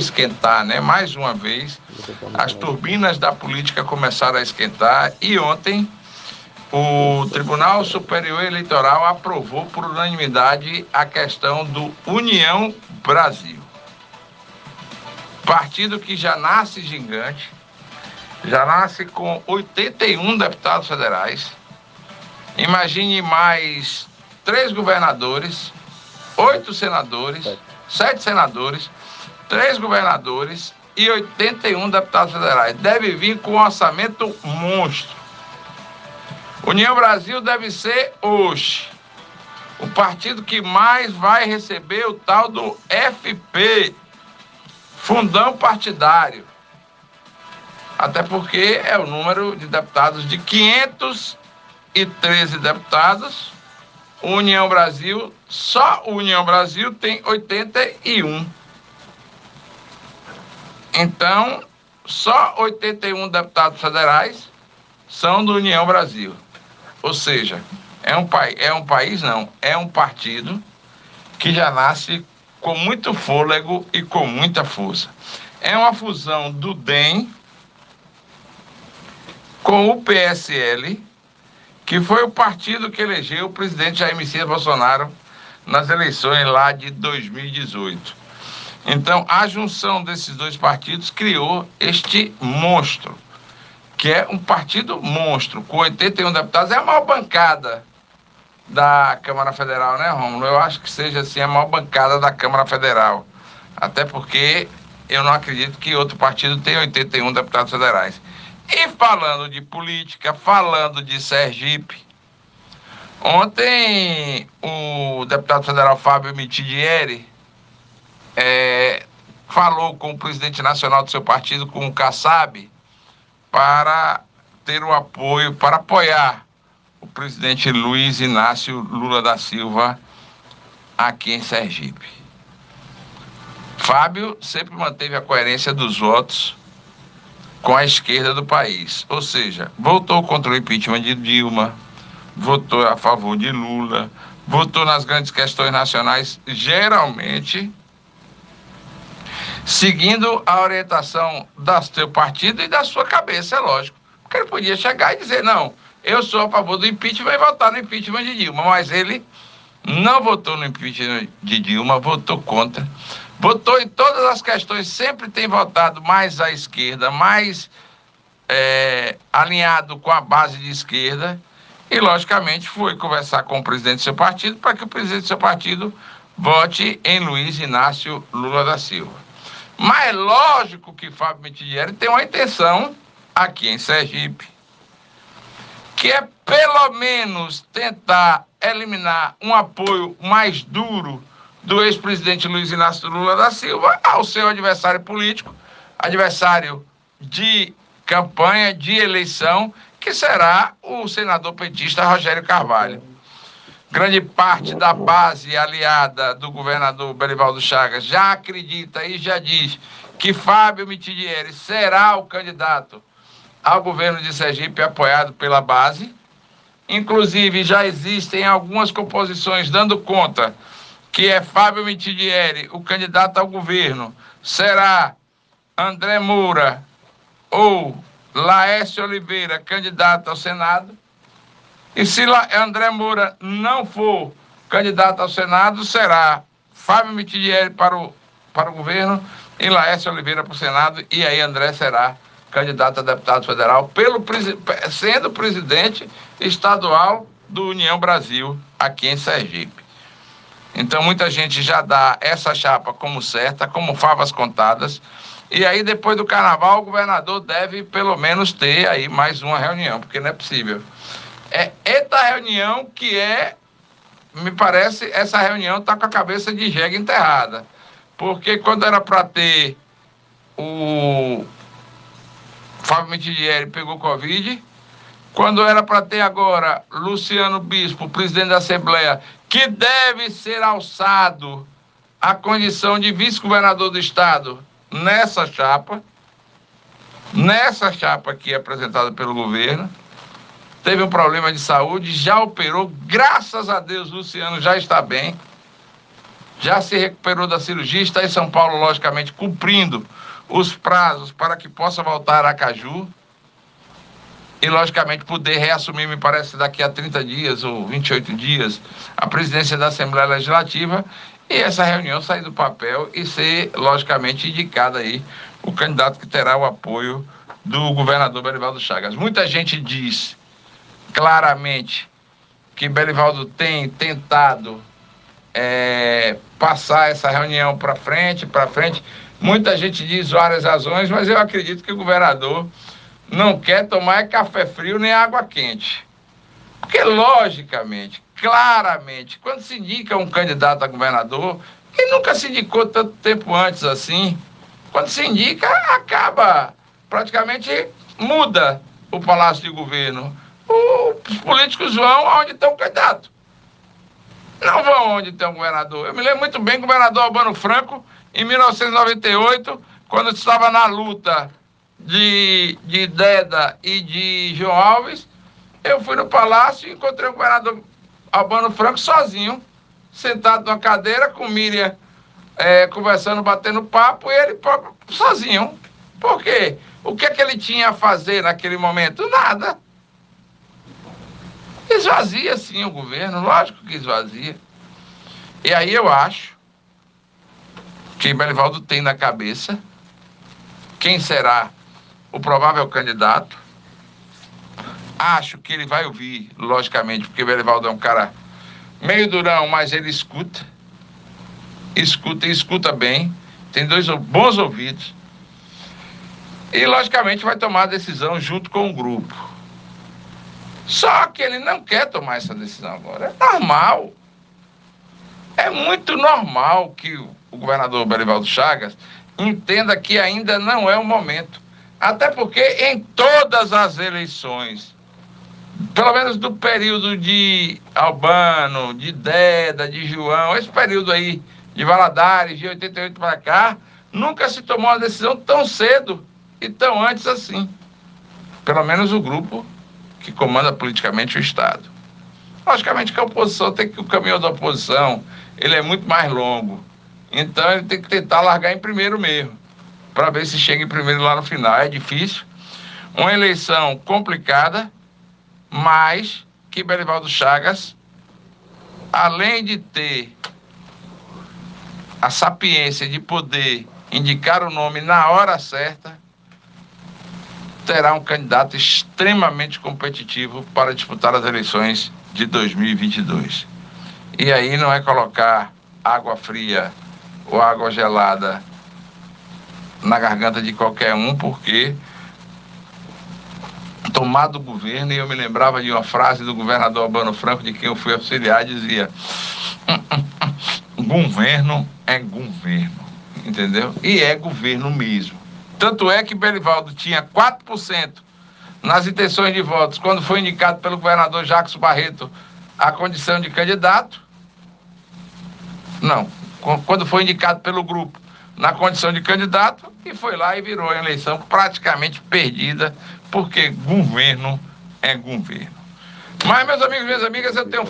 esquentar, né? Mais uma vez, as turbinas da política começaram a esquentar e ontem o Tribunal Superior Eleitoral aprovou por unanimidade a questão do União Brasil. Partido que já nasce gigante, já nasce com 81 deputados federais. Imagine mais três governadores, oito senadores, sete senadores, três governadores e 81 deputados federais. Deve vir com um orçamento monstro. União Brasil deve ser hoje o partido que mais vai receber o tal do FP, Fundão Partidário. Até porque é o número de deputados de 513 deputados. União Brasil, só União Brasil tem 81. Então, só 81 deputados federais são do União Brasil. Ou seja, é um, é um país, não, é um partido que já nasce com muito fôlego e com muita força. É uma fusão do DEM com o PSL, que foi o partido que elegeu o presidente Jair Messias Bolsonaro nas eleições lá de 2018. Então, a junção desses dois partidos criou este monstro que é um partido monstro, com 81 deputados, é a maior bancada da Câmara Federal, né, Romulo? Eu acho que seja assim a maior bancada da Câmara Federal. Até porque eu não acredito que outro partido tenha 81 deputados federais. E falando de política, falando de Sergipe, ontem o deputado federal Fábio Mitidieri é, falou com o presidente nacional do seu partido, com o Kassab, para ter o apoio, para apoiar o presidente Luiz Inácio Lula da Silva aqui em Sergipe. Fábio sempre manteve a coerência dos votos com a esquerda do país, ou seja, votou contra o impeachment de Dilma, votou a favor de Lula, votou nas grandes questões nacionais, geralmente seguindo a orientação do seu partido e da sua cabeça, é lógico. Porque ele podia chegar e dizer, não, eu sou a favor do impeachment e votar no impeachment de Dilma, mas ele não votou no impeachment de Dilma, votou contra. Votou em todas as questões, sempre tem votado mais à esquerda, mais é, alinhado com a base de esquerda. E, logicamente, foi conversar com o presidente do seu partido para que o presidente do seu partido vote em Luiz Inácio Lula da Silva. Mas é lógico que Fábio Mitidieri tem uma intenção aqui em Sergipe, que é pelo menos tentar eliminar um apoio mais duro do ex-presidente Luiz Inácio Lula da Silva ao seu adversário político, adversário de campanha, de eleição, que será o senador petista Rogério Carvalho grande parte da base aliada do governador Belivaldo Chagas já acredita e já diz que Fábio Mitidieri será o candidato ao governo de Sergipe apoiado pela base. Inclusive, já existem algumas composições dando conta que é Fábio Mitidieri o candidato ao governo, será André Moura ou Laércio Oliveira candidato ao Senado. E se André Moura não for candidato ao Senado, será Fábio Mitidieri para o, para o governo e Laércio Oliveira para o Senado, e aí André será candidato a deputado federal, pelo, sendo presidente estadual do União Brasil, aqui em Sergipe. Então, muita gente já dá essa chapa como certa, como favas contadas. E aí, depois do carnaval, o governador deve, pelo menos, ter aí mais uma reunião, porque não é possível é esta reunião que é, me parece, essa reunião está com a cabeça de jegue enterrada. Porque quando era para ter o Fábio Mitidieri pegou Covid, quando era para ter agora Luciano Bispo, presidente da Assembleia, que deve ser alçado à condição de vice-governador do Estado nessa chapa, nessa chapa aqui apresentada pelo governo, teve um problema de saúde, já operou, graças a Deus, Luciano já está bem. já se recuperou da cirurgia, está em São Paulo, logicamente, cumprindo os prazos para que possa voltar a Caju e, logicamente, poder reassumir, me parece, daqui a 30 dias ou 28 dias, a presidência da Assembleia Legislativa e essa reunião sair do papel e ser, logicamente, indicado aí o candidato que terá o apoio do governador Belivaldo Chagas. Muita gente diz claramente que Belivaldo tem tentado é, passar essa reunião para frente, para frente. Muita gente diz várias razões, mas eu acredito que o governador não quer tomar café frio nem água quente. Porque, logicamente, claramente, quando se indica um candidato a governador, ele nunca se indicou tanto tempo antes assim. Quando se indica, acaba, praticamente muda o palácio de governo. Os políticos vão aonde está o candidato. Não vão onde tem um governador. Eu me lembro muito bem do governador Albano Franco, em 1998, quando estava na luta de, de Deda e de João Alves, eu fui no palácio e encontrei o governador Albano Franco sozinho, sentado numa cadeira com Miriam é, conversando, batendo papo, e ele próprio, sozinho. Por quê? O que é que ele tinha a fazer naquele momento? Nada. Esvazia sim o governo, lógico que esvazia. E aí eu acho que Belivaldo tem na cabeça quem será o provável candidato. Acho que ele vai ouvir, logicamente, porque Belivaldo é um cara meio durão, mas ele escuta. Escuta e escuta bem. Tem dois bons ouvidos. E, logicamente, vai tomar a decisão junto com o grupo. Só que ele não quer tomar essa decisão agora. É normal. É muito normal que o governador Belivaldo Chagas entenda que ainda não é o momento. Até porque em todas as eleições, pelo menos do período de Albano, de Deda, de João, esse período aí de Valadares, de 88 para cá, nunca se tomou uma decisão tão cedo e tão antes assim. Pelo menos o grupo que comanda politicamente o Estado. Logicamente que a oposição tem que o caminho da oposição ele é muito mais longo. Então ele tem que tentar largar em primeiro mesmo, para ver se chega em primeiro lá no final. É difícil. Uma eleição complicada, mas que Belivaldo Chagas, além de ter a sapiência de poder indicar o nome na hora certa, terá um candidato extremamente competitivo para disputar as eleições de 2022. E aí não é colocar água fria ou água gelada na garganta de qualquer um, porque tomado o governo, e eu me lembrava de uma frase do governador Albano Franco, de quem eu fui auxiliar, dizia: hum, hum, hum, governo é governo, entendeu? E é governo mesmo. Tanto é que Belivaldo tinha 4% nas intenções de votos quando foi indicado pelo governador Jacques Barreto a condição de candidato. Não, quando foi indicado pelo grupo na condição de candidato e foi lá e virou a eleição praticamente perdida, porque governo é governo. Mas, meus amigos minhas amigas, eu tenho